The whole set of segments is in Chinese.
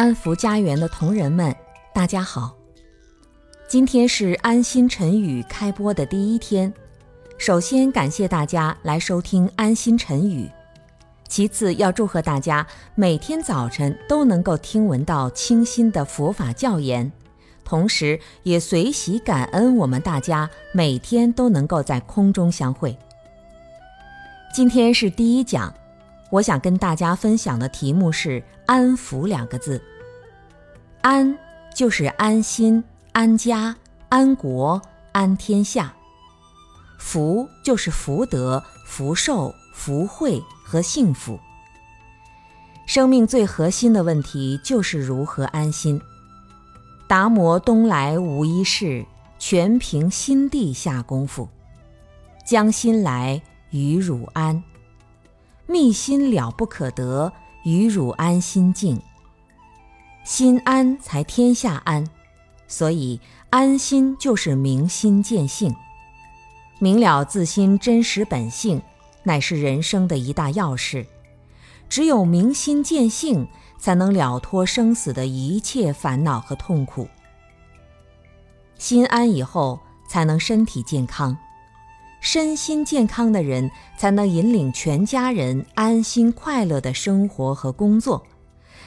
安福家园的同仁们，大家好！今天是安心晨语开播的第一天，首先感谢大家来收听安心晨语，其次要祝贺大家每天早晨都能够听闻到清新的佛法教言，同时也随喜感恩我们大家每天都能够在空中相会。今天是第一讲。我想跟大家分享的题目是“安福”两个字。安就是安心、安家、安国、安天下；福就是福德、福寿、福慧和幸福。生命最核心的问题就是如何安心。达摩东来无一事，全凭心地下功夫。将心来，与汝安。密心了不可得，与汝安心静。心安才天下安，所以安心就是明心见性，明了自心真实本性，乃是人生的一大要事。只有明心见性，才能了脱生死的一切烦恼和痛苦。心安以后，才能身体健康。身心健康的人，才能引领全家人安心快乐的生活和工作，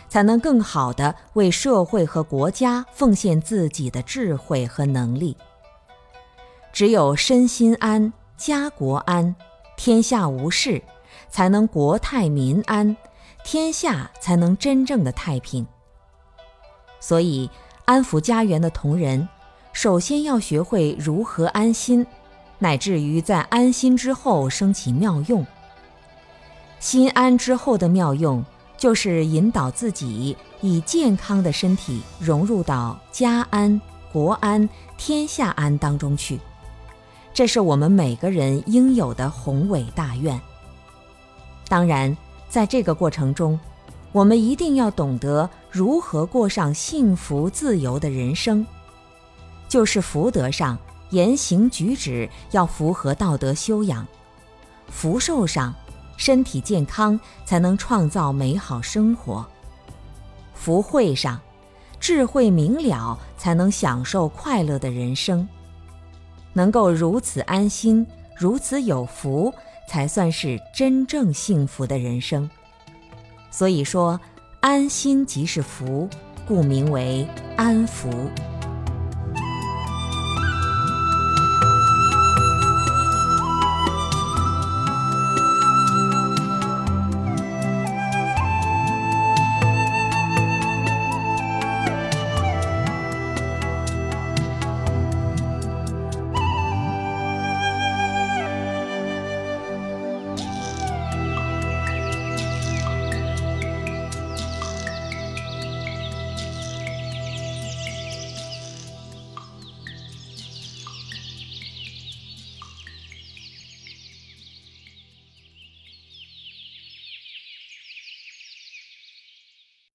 才能更好的为社会和国家奉献自己的智慧和能力。只有身心安，家国安，天下无事，才能国泰民安，天下才能真正的太平。所以，安抚家园的同仁，首先要学会如何安心。乃至于在安心之后升起妙用，心安之后的妙用，就是引导自己以健康的身体融入到家安、国安、天下安当中去。这是我们每个人应有的宏伟大愿。当然，在这个过程中，我们一定要懂得如何过上幸福自由的人生，就是福德上。言行举止要符合道德修养，福寿上，身体健康才能创造美好生活；福慧上，智慧明了才能享受快乐的人生。能够如此安心，如此有福，才算是真正幸福的人生。所以说，安心即是福，故名为安福。